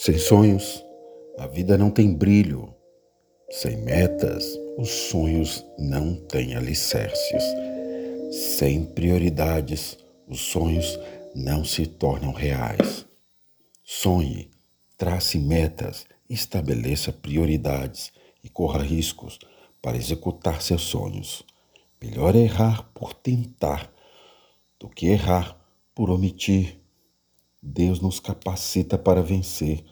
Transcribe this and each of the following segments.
Sem sonhos, a vida não tem brilho. Sem metas, os sonhos não têm alicerces. Sem prioridades, os sonhos não se tornam reais. Sonhe, trace metas, estabeleça prioridades e corra riscos para executar seus sonhos. Melhor é errar por tentar do que errar por omitir. Deus nos capacita para vencer.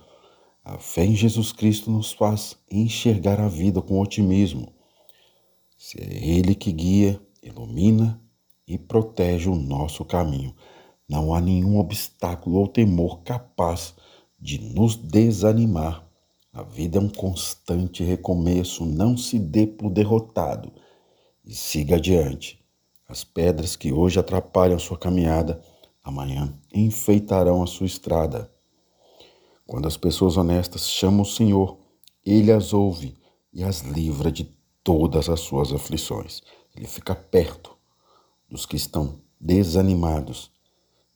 A fé em Jesus Cristo nos faz enxergar a vida com otimismo. Se é Ele que guia, ilumina e protege o nosso caminho, não há nenhum obstáculo ou temor capaz de nos desanimar. A vida é um constante recomeço, não se dê por derrotado e siga adiante. As pedras que hoje atrapalham sua caminhada amanhã enfeitarão a sua estrada. Quando as pessoas honestas chamam o Senhor, Ele as ouve e as livra de todas as suas aflições. Ele fica perto dos que estão desanimados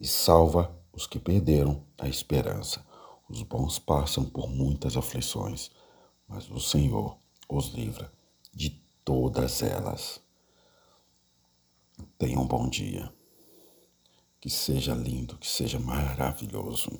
e salva os que perderam a esperança. Os bons passam por muitas aflições, mas o Senhor os livra de todas elas. Tenha um bom dia. Que seja lindo, que seja maravilhoso.